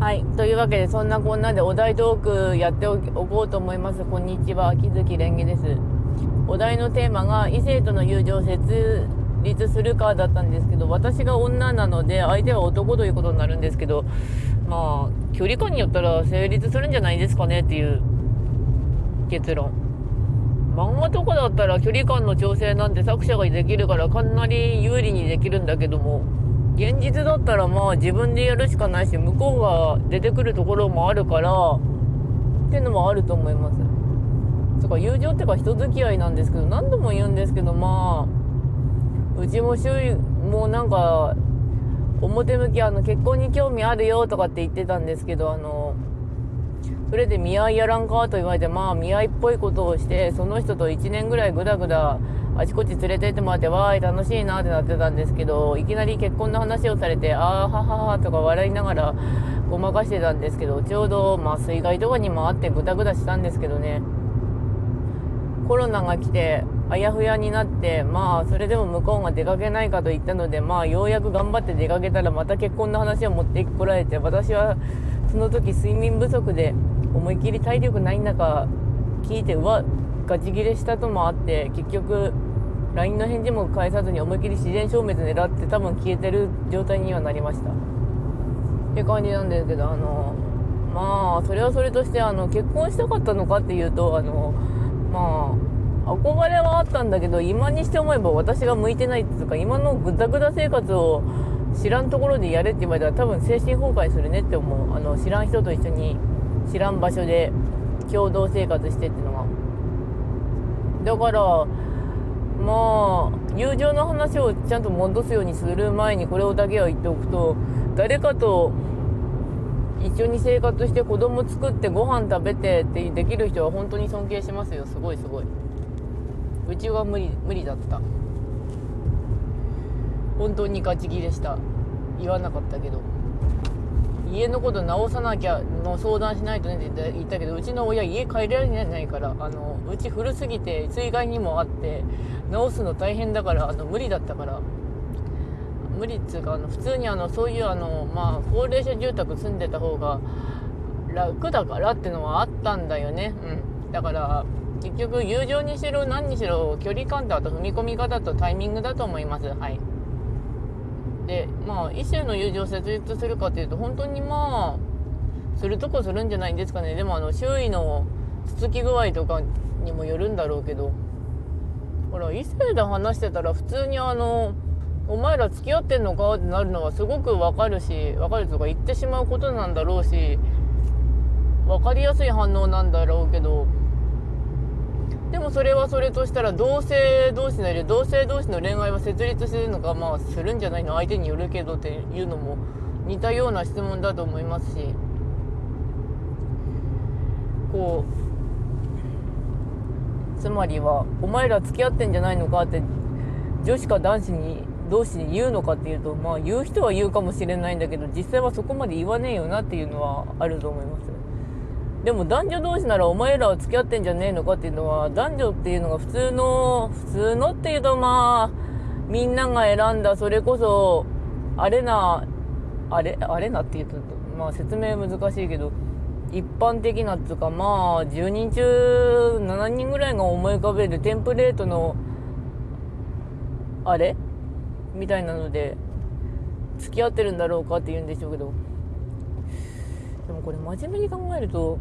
はい。というわけで、そんなこんなでお題トークやっておこうと思います。こんにちは。木月蓮華です。お題のテーマが、異性との友情を設立するかだったんですけど、私が女なので、相手は男ということになるんですけど、まあ、距離感によったら成立するんじゃないですかねっていう結論。漫画とかだったら距離感の調整なんて作者ができるからかなり有利にできるんだけども、現実だったらまあ自分でやるしかないし向こうが出てくるところもあるからっていうのもあると思います。とか友情っていうか人付き合いなんですけど何度も言うんですけどまあうちも周囲もなんか表向きあの結婚に興味あるよとかって言ってたんですけどあのそれで見合いやらんかと言われてまあ見合いっぽいことをしてその人と1年ぐらいグダグダあちこち連れてってもらって、わーい、楽しいなってなってたんですけど、いきなり結婚の話をされて、あーはははとか笑いながらごまかしてたんですけど、ちょうど、まあ、水害とかにもあってぐだぐだしたんですけどね、コロナが来て、あやふやになって、まあ、それでも向こうが出かけないかと言ったので、まあ、ようやく頑張って出かけたら、また結婚の話を持ってこられて、私はその時睡眠不足で、思いっきり体力ない中、聞いて、うわ、ガチギレしたともあって、結局、LINE の返事も返さずに思いっきり自然消滅狙って多分消えてる状態にはなりました。って感じなんですけどあのまあそれはそれとしてあの結婚したかったのかっていうとあのまあ憧れはあったんだけど今にして思えば私が向いてないっていうか今のぐだぐだ生活を知らんところでやれって言われたら多分精神崩壊するねって思う。あの知らん人と一緒に知らん場所で共同生活してっていうのは。だからまあ友情の話をちゃんと戻すようにする前にこれをだけは言っておくと誰かと一緒に生活して子供作ってご飯食べてってできる人は本当に尊敬しますよすごいすごい。うちは無理無理だった。本当にガチギレした。言わなかったけど。家のこと直さなきゃの相談しないとねって言ったけどうちの親家帰れられないからあのうち古すぎて水害にもあって直すの大変だからあの無理だったから。無理っつうかあの普通にあのそういうあのまあ高齢者住宅住んでた方が楽だからってのはあったんだよね。うん。だから結局友情にしろ何にしろ距離感とあと踏み込み方とタイミングだと思います。はい。でまあ異性の友情を設立するかというと本当にまあするとこするんじゃないんですかね。でもあの周囲のつつき具合とかにもよるんだろうけど。ほら異性で話してたら普通にあのお前ら付き合ってんのかってなるのはすごくわかるしわかるとか言ってしまうことなんだろうし分かりやすい反応なんだろうけど。でもそれはそれとしたら同性同士のり同性同士の恋愛は設立するのかまあするんじゃないの？相手によるけどっていうのも似たような質問だと思いますしこうつまりはお前ら付き合ってんじゃないのかって女子か男子に同士に言うのかっていうとまあ言う人は言うかもしれないんだけど実際はそこまで言わねえよなっていうのはあると思います。でも男女同士ならお前らは付き合ってんじゃねえのかっていうのは男女っていうのが普通の普通のっていうとまあみんなが選んだそれこそあれなあれあれなっていうとまあ説明難しいけど一般的なっていうかまあ10人中7人ぐらいが思い浮かべるテンプレートのあれ？みたいなので付き合ってるんだろうかって言うんでしょうけどでもこれ真面目に考えると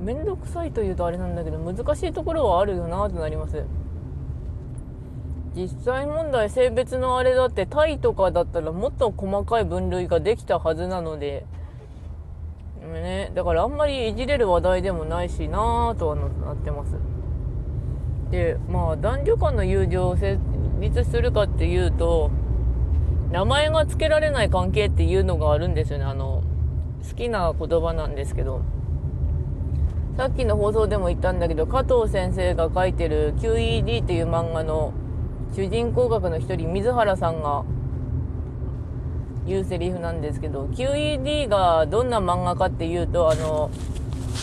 面倒くさいというとあれなんだけど難しいところはあるよなとなります。実際問題性別のあれだってタイとかだったらもっと細かい分類ができたはずなのでね、だからあんまりいじれる話題でもないしなぁとはなってます。でまあ男女間の友情を成立するかっていうと名前が付けられない関係っていうのがあるんですよね。あの好きな言葉なんですけどさっきの放送でも言ったんだけど加藤先生が書いてる QED っていう漫画の主人公格の一人水原さんが言うセリフなんですけど QED がどんな漫画かっていうとあの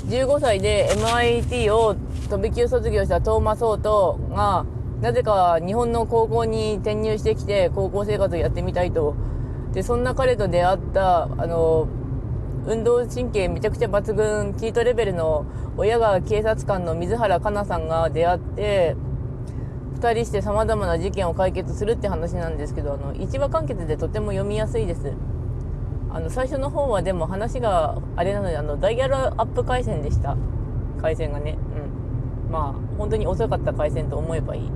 15歳で MIT を飛び級卒業したトーマス・オートがなぜか日本の高校に転入してきて高校生活をやってみたいと。でそんな彼と出会ったあの運動神経めちゃくちゃ抜群キートレベルの親が警察官の水原香奈さんが出会って2人してさまざまな事件を解決するって話なんですけどあの1話完結でとても読みやすいです。あの最初の方はでも話があれなのであのダイヤルアップ回線でした。回線がね。うん。まあ本当に遅かった回線と思えばいい。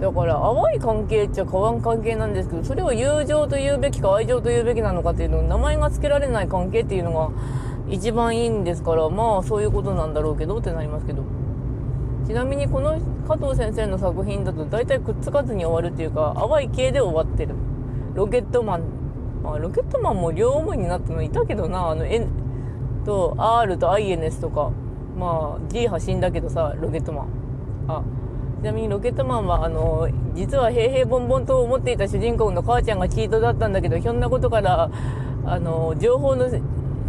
だから淡い関係っちゃ変わん関係なんですけどそれを友情と言うべきか愛情と言うべきなのかっていうのを名前が付けられない関係っていうのが一番いいんですからまあそういうことなんだろうけどってなりますけどちなみにこの加藤先生の作品だと大体くっつかずに終わるっていうか淡い系で終わってる。ロケットマン。まあロケットマンも両思いになったのいたけどなあの N と R と INS とか。まあ G 派死んだけどさロケットマン。あちなみにロケットマンはあの実は平々凡々と思っていた主人公の母ちゃんがチートだったんだけどひょんなことからあの情報の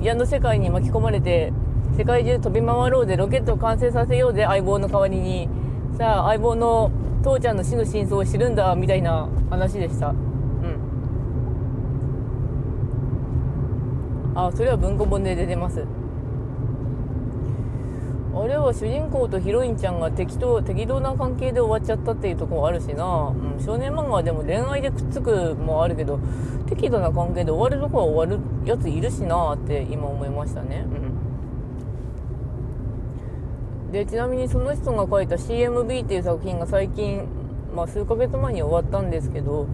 矢の世界に巻き込まれて世界中飛び回ろうでロケットを完成させようぜ相棒の代わりに。さあ相棒の父ちゃんの死の真相を知るんだみたいな話でした。うん。あそれは文庫本で出てます。あれは主人公とヒロインちゃんが適当適当な関係で終わっちゃったっていうところあるしな、うん、少年漫画はでも恋愛でくっつくもあるけど適度な関係で終わるとこは終わるやついるしなって今思いましたね。うん。でちなみにその人が書いた CMB っていう作品が最近、まあ、数ヶ月前に終わったんですけど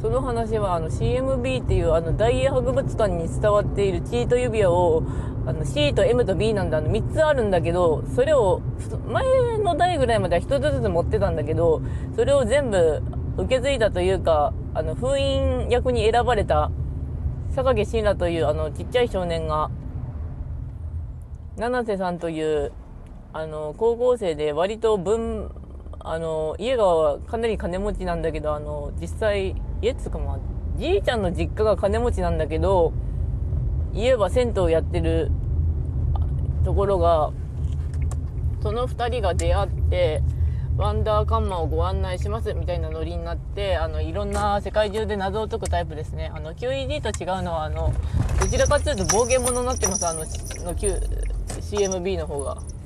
その話はあの CMB っていうあの大英博物館に伝わっているチート指輪をあの C と M と B なんだあの3つあるんだけどそれを前の代ぐらいまでは1つずつ持ってたんだけどそれを全部受け継いだというかあの封印役に選ばれた榊慎羅というあのちっちゃい少年が七瀬さんというあの高校生で割と文あの家がかなり金持ちなんだけどあの実際家つかまあじいちゃんの実家が金持ちなんだけど家は銭湯やってるところがその2人が出会ってワンダーカンマをご案内しますみたいなノリになってあのいろんな世界中で謎を解くタイプですねあの QED と違うのはあのどちらかというと暴言者になってますあのの Q CMB の方が。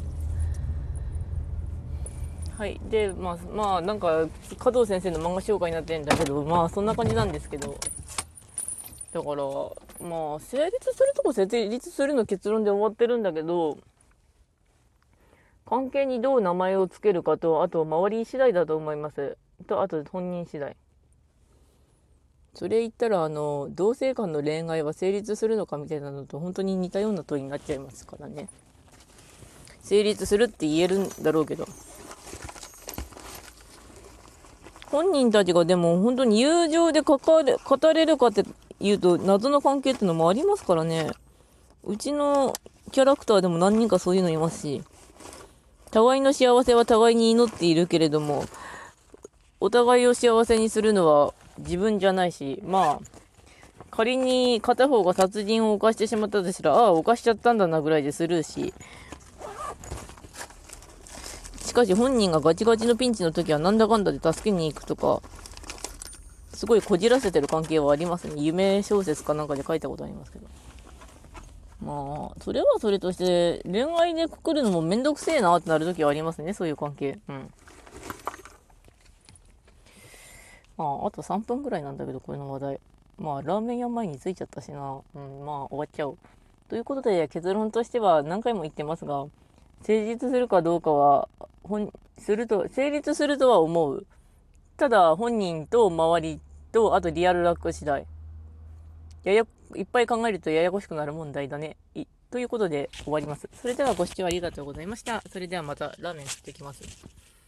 はい。でまあまあなんか加藤先生の漫画紹介になってるんだけどまあそんな感じなんですけど。だからまあ成立するとこ成立するの結論で終わってるんだけど関係にどう名前を付けるかとあと周り次第だと思います。とあと本人次第。それ言ったらあの同性間の恋愛は成立するのかみたいなのと本当に似たような問いになっちゃいますからね。成立するって言えるんだろうけど。本人たちがでも本当に友情で関われ語れるかって言うと謎の関係ってのもありますからね。うちのキャラクターでも何人かそういうのいますし、互いの幸せは互いに祈っているけれども、お互いを幸せにするのは自分じゃないし、まあ、仮に片方が殺人を犯してしまったとしたら、ああ、犯しちゃったんだなぐらいでスルーし、しかし本人がガチガチのピンチの時はなんだかんだで助けに行くとか、すごいこじらせてる関係はありますね。夢小説かなんかで書いたことありますけど。まあ、それはそれとして、恋愛でくくるのもめんどくせえなってなる時はありますね、そういう関係。うん。まあ、あと3分ぐらいなんだけど、これの話題。まあ、ラーメン屋前に着いちゃったしな。うん、まあ、終わっちゃう。ということで、結論としては何回も言ってますが、成立するかどうかは、本、すると、成立するとは思う。ただ、本人と周りと、あとリアルラック次第。やや、いっぱい考えるとややこしくなる問題だね。いということで終わります。それではご視聴ありがとうございました。それではまたラーメン食ってきます。